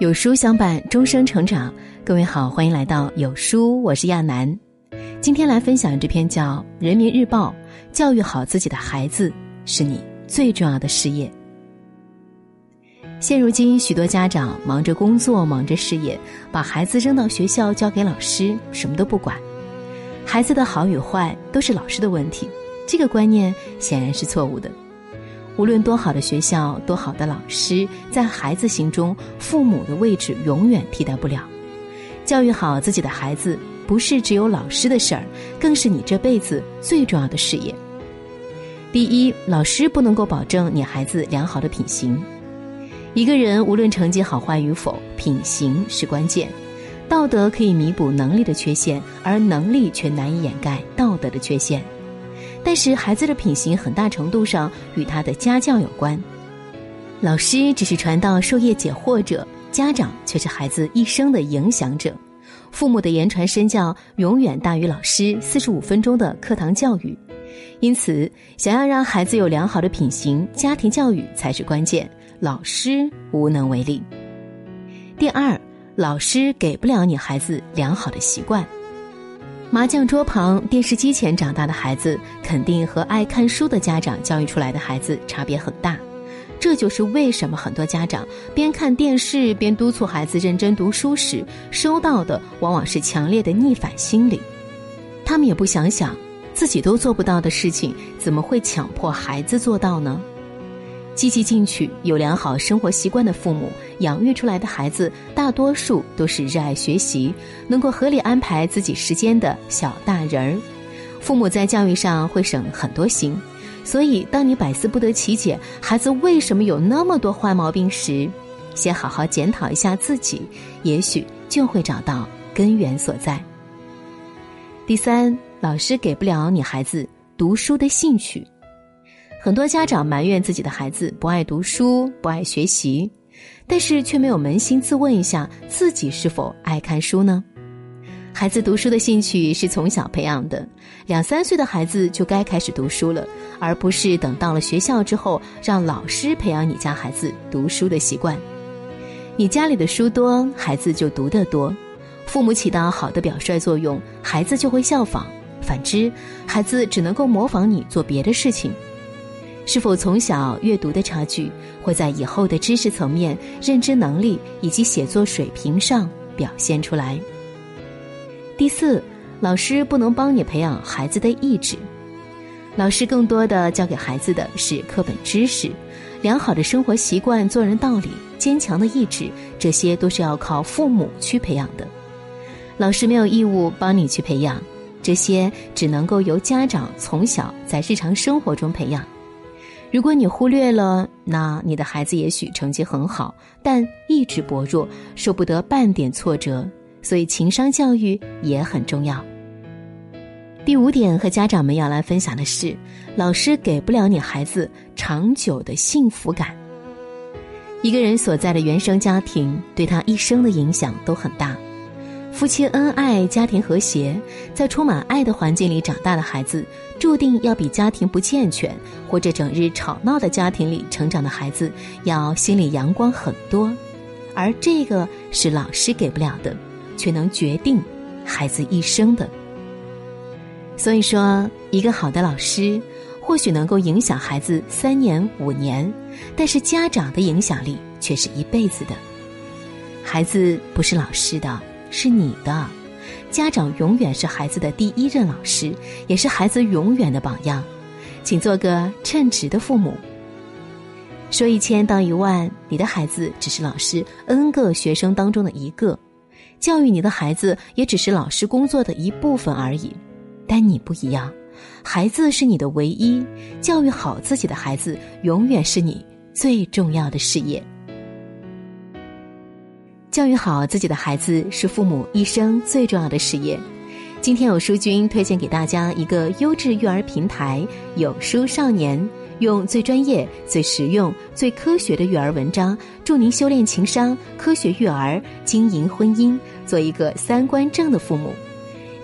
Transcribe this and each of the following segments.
有书相伴，终生成长。各位好，欢迎来到有书，我是亚楠。今天来分享这篇叫《人民日报》：教育好自己的孩子是你最重要的事业。现如今，许多家长忙着工作，忙着事业，把孩子扔到学校交给老师，什么都不管。孩子的好与坏都是老师的问题，这个观念显然是错误的。无论多好的学校，多好的老师，在孩子心中，父母的位置永远替代不了。教育好自己的孩子，不是只有老师的事儿，更是你这辈子最重要的事业。第一，老师不能够保证你孩子良好的品行。一个人无论成绩好坏与否，品行是关键。道德可以弥补能力的缺陷，而能力却难以掩盖道德的缺陷。但是孩子的品行很大程度上与他的家教有关，老师只是传道授业解惑者，家长却是孩子一生的影响者。父母的言传身教永远大于老师四十五分钟的课堂教育，因此，想要让孩子有良好的品行，家庭教育才是关键，老师无能为力。第二，老师给不了你孩子良好的习惯。麻将桌旁、电视机前长大的孩子，肯定和爱看书的家长教育出来的孩子差别很大。这就是为什么很多家长边看电视边督促孩子认真读书时，收到的往往是强烈的逆反心理。他们也不想想，自己都做不到的事情，怎么会强迫孩子做到呢？积极进取、有良好生活习惯的父母养育出来的孩子，大多数都是热爱学习、能够合理安排自己时间的小大人儿。父母在教育上会省很多心，所以当你百思不得其解孩子为什么有那么多坏毛病时，先好好检讨一下自己，也许就会找到根源所在。第三，老师给不了你孩子读书的兴趣。很多家长埋怨自己的孩子不爱读书、不爱学习，但是却没有扪心自问一下自己是否爱看书呢？孩子读书的兴趣是从小培养的，两三岁的孩子就该开始读书了，而不是等到了学校之后让老师培养你家孩子读书的习惯。你家里的书多，孩子就读得多；父母起到好的表率作用，孩子就会效仿；反之，孩子只能够模仿你做别的事情。是否从小阅读的差距，会在以后的知识层面、认知能力以及写作水平上表现出来？第四，老师不能帮你培养孩子的意志，老师更多的教给孩子的是课本知识、良好的生活习惯、做人道理、坚强的意志，这些都是要靠父母去培养的。老师没有义务帮你去培养，这些只能够由家长从小在日常生活中培养。如果你忽略了，那你的孩子也许成绩很好，但意志薄弱，受不得半点挫折。所以，情商教育也很重要。第五点和家长们要来分享的是，老师给不了你孩子长久的幸福感。一个人所在的原生家庭对他一生的影响都很大。夫妻恩爱，家庭和谐，在充满爱的环境里长大的孩子，注定要比家庭不健全或者整日吵闹的家庭里成长的孩子要心里阳光很多。而这个是老师给不了的，却能决定孩子一生的。所以说，一个好的老师或许能够影响孩子三年五年，但是家长的影响力却是一辈子的。孩子不是老师的。是你的，家长永远是孩子的第一任老师，也是孩子永远的榜样，请做个称职的父母。说一千道一万，你的孩子只是老师 n 个学生当中的一个，教育你的孩子也只是老师工作的一部分而已。但你不一样，孩子是你的唯一，教育好自己的孩子，永远是你最重要的事业。教育好自己的孩子是父母一生最重要的事业。今天有书君推荐给大家一个优质育儿平台——有书少年，用最专业、最实用、最科学的育儿文章，助您修炼情商、科学育儿、经营婚姻，做一个三观正的父母。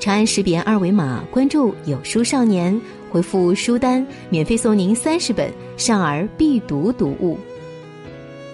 长按识别二维码关注有书少年，回复书单，免费送您三十本少儿必读读物。